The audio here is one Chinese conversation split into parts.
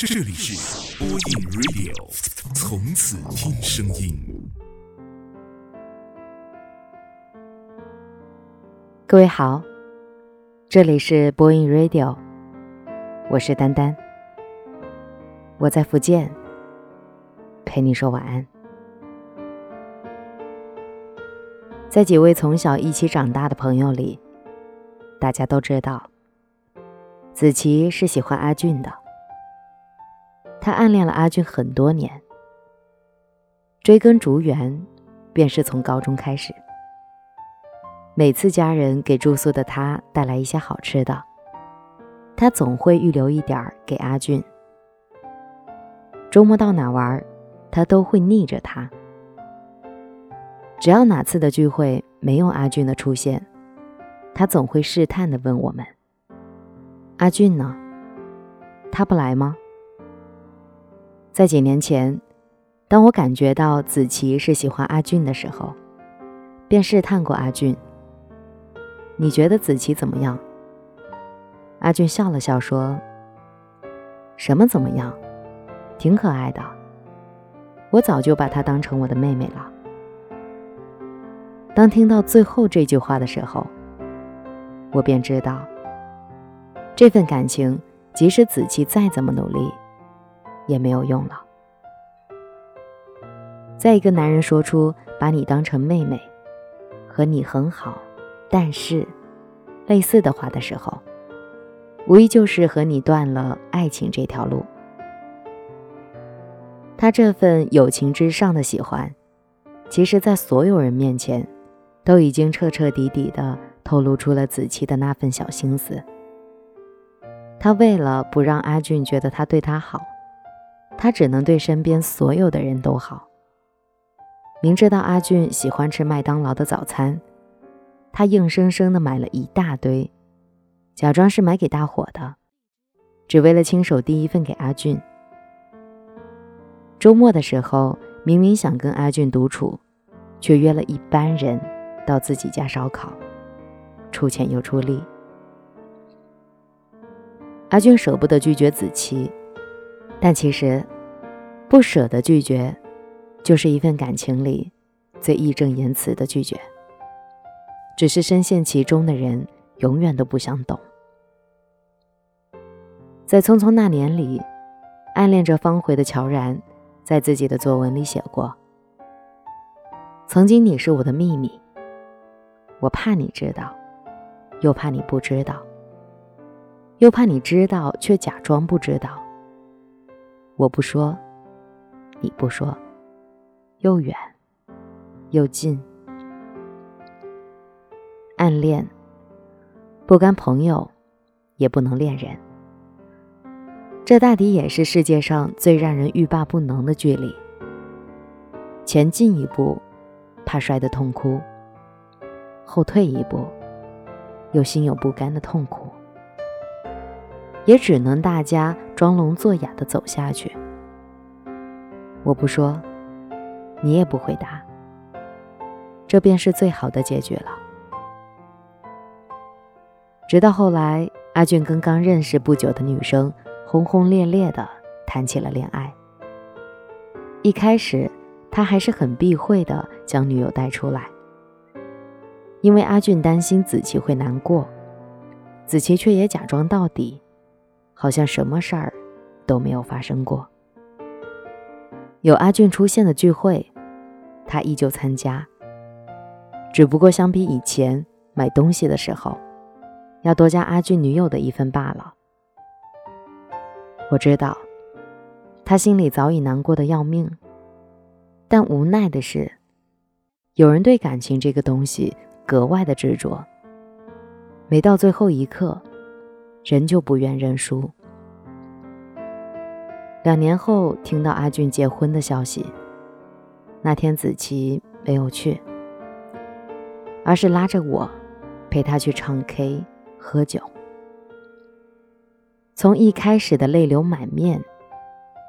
这里是播音 Radio，从此听声音。各位好，这里是播音 Radio，我是丹丹，我在福建陪你说晚安。在几位从小一起长大的朋友里，大家都知道，子琪是喜欢阿俊的。他暗恋了阿俊很多年，追根逐源，便是从高中开始。每次家人给住宿的他带来一些好吃的，他总会预留一点儿给阿俊。周末到哪玩，他都会腻着他。只要哪次的聚会没有阿俊的出现，他总会试探地问我们：“阿俊呢？他不来吗？”在几年前，当我感觉到子琪是喜欢阿俊的时候，便试探过阿俊：“你觉得子琪怎么样？”阿俊笑了笑说：“什么怎么样？挺可爱的。我早就把她当成我的妹妹了。”当听到最后这句话的时候，我便知道，这份感情即使子琪再怎么努力，也没有用了。在一个男人说出“把你当成妹妹”和“你很好，但是”类似的话的时候，无疑就是和你断了爱情这条路。他这份友情之上的喜欢，其实，在所有人面前。都已经彻彻底底的透露出了子期的那份小心思。他为了不让阿俊觉得他对他好，他只能对身边所有的人都好。明知道阿俊喜欢吃麦当劳的早餐，他硬生生的买了一大堆，假装是买给大伙的，只为了亲手递一份给阿俊。周末的时候，明明想跟阿俊独处，却约了一班人。到自己家烧烤，出钱又出力。阿俊舍不得拒绝子琪，但其实不舍得拒绝，就是一份感情里最义正言辞的拒绝。只是深陷其中的人永远都不想懂。在《匆匆那年》里，暗恋着方茴的乔然，在自己的作文里写过：“曾经你是我的秘密。”我怕你知道，又怕你不知道，又怕你知道却假装不知道。我不说，你不说，又远又近。暗恋不甘朋友，也不能恋人。这大抵也是世界上最让人欲罢不能的距离。前进一步，怕摔得痛哭。后退一步，又心有不甘的痛苦，也只能大家装聋作哑的走下去。我不说，你也不回答，这便是最好的结局了。直到后来，阿俊跟刚认识不久的女生轰轰烈烈的谈起了恋爱。一开始，他还是很避讳的将女友带出来。因为阿俊担心子琪会难过，子琪却也假装到底，好像什么事儿都没有发生过。有阿俊出现的聚会，他依旧参加，只不过相比以前买东西的时候，要多加阿俊女友的一份罢了。我知道，他心里早已难过的要命，但无奈的是，有人对感情这个东西。格外的执着，每到最后一刻，人就不愿认输。两年后听到阿俊结婚的消息，那天子琪没有去，而是拉着我陪他去唱 K 喝酒。从一开始的泪流满面，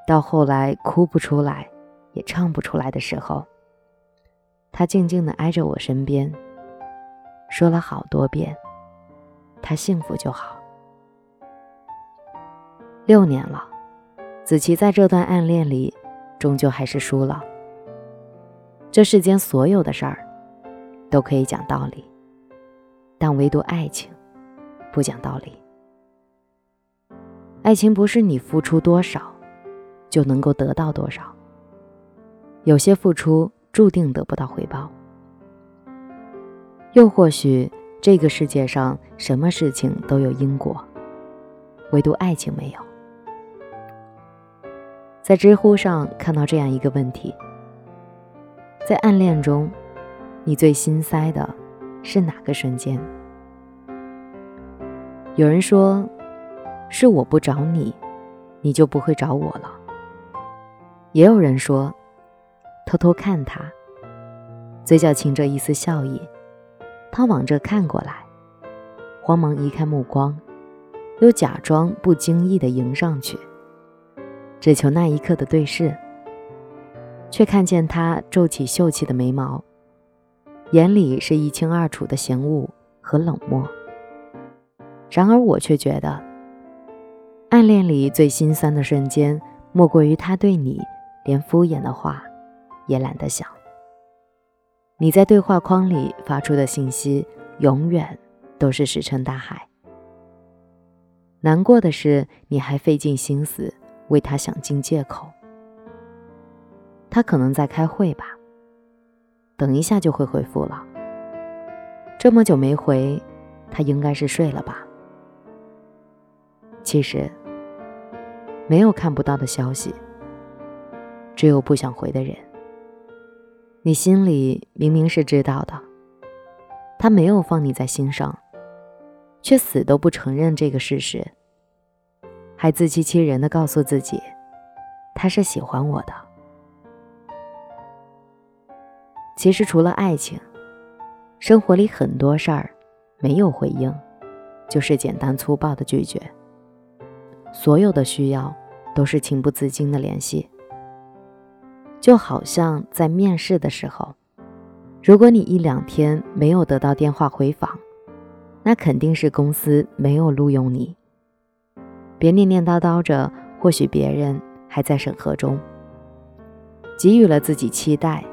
到后来哭不出来也唱不出来的时候，他静静的挨着我身边。说了好多遍，他幸福就好。六年了，子琪在这段暗恋里，终究还是输了。这世间所有的事儿，都可以讲道理，但唯独爱情，不讲道理。爱情不是你付出多少，就能够得到多少。有些付出注定得不到回报，又或许这个世界上什么事情都有因果，唯独爱情没有。在知乎上看到这样一个问题：在暗恋中，你最心塞的是哪个瞬间？有人说，是我不找你，你就不会找我了。也有人说，偷偷看他，嘴角噙着一丝笑意，他往这看过来，慌忙移开目光，又假装不经意地迎上去。只求那一刻的对视，却看见他皱起秀气的眉毛，眼里是一清二楚的嫌恶和冷漠。然而我却觉得，暗恋里最心酸的瞬间，莫过于他对你连敷衍的话也懒得想。你在对话框里发出的信息，永远都是石沉大海。难过的是，你还费尽心思。为他想尽借口，他可能在开会吧，等一下就会回复了。这么久没回，他应该是睡了吧？其实，没有看不到的消息，只有不想回的人。你心里明明是知道的，他没有放你在心上，却死都不承认这个事实。还自欺欺人的告诉自己，他是喜欢我的。其实除了爱情，生活里很多事儿没有回应，就是简单粗暴的拒绝。所有的需要都是情不自禁的联系。就好像在面试的时候，如果你一两天没有得到电话回访，那肯定是公司没有录用你。别念念叨叨着，或许别人还在审核中。给予了自己期待，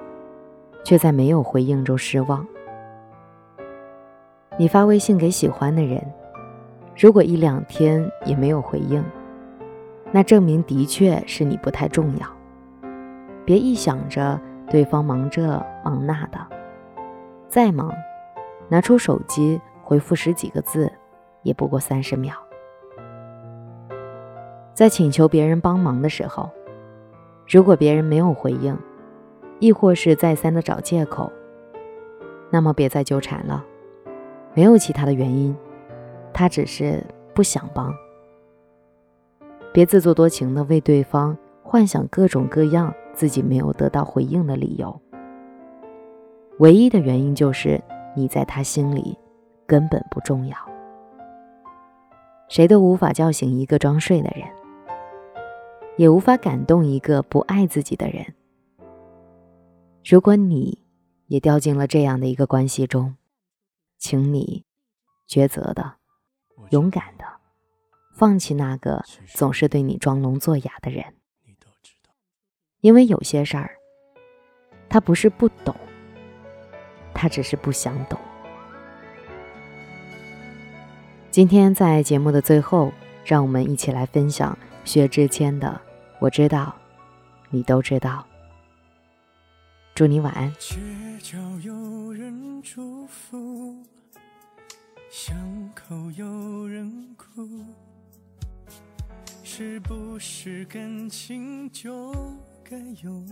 却在没有回应中失望。你发微信给喜欢的人，如果一两天也没有回应，那证明的确是你不太重要。别一想着对方忙这忙那的，再忙，拿出手机回复十几个字，也不过三十秒。在请求别人帮忙的时候，如果别人没有回应，亦或是再三的找借口，那么别再纠缠了。没有其他的原因，他只是不想帮。别自作多情的为对方幻想各种各样自己没有得到回应的理由。唯一的原因就是你在他心里根本不重要。谁都无法叫醒一个装睡的人。也无法感动一个不爱自己的人。如果你也掉进了这样的一个关系中，请你抉择的、勇敢的放弃那个总是对你装聋作哑的人。因为有些事儿，他不是不懂，他只是不想懂。今天在节目的最后，让我们一起来分享薛之谦的。我知道，你都知道。祝你晚安。街角有人祝福，巷口有人哭，是不是感情就该有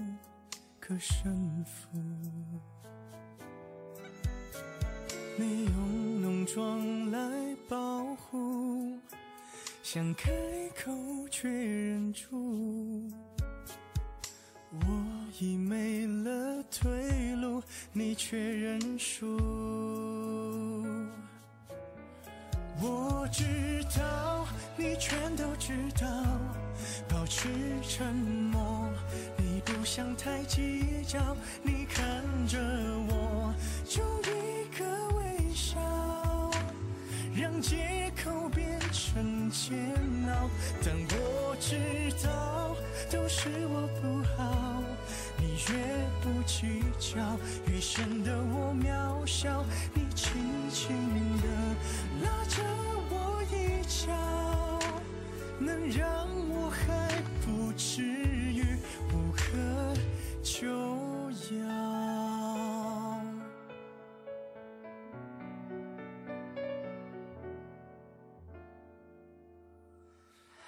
个胜负？你用浓妆来保护。想开口却忍住，我已没了退路，你却认输。我知道你全都知道，保持沉默，你不想太计较，你看着我，就一个微笑，让借口。煎熬，但我知道都是我不好。你越不计较，越显得我渺小。你轻轻地拉着我一角，能让我还不至于无可救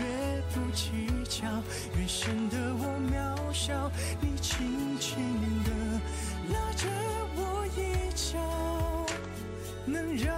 越不计较，越显得我渺小。你轻轻地拉着我衣角，能让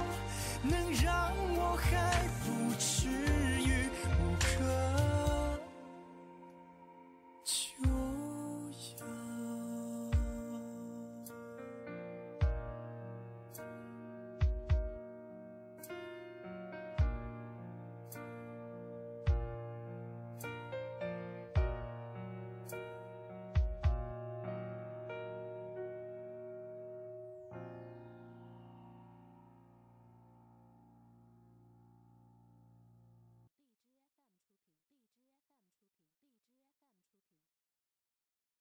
能让我还不至于无可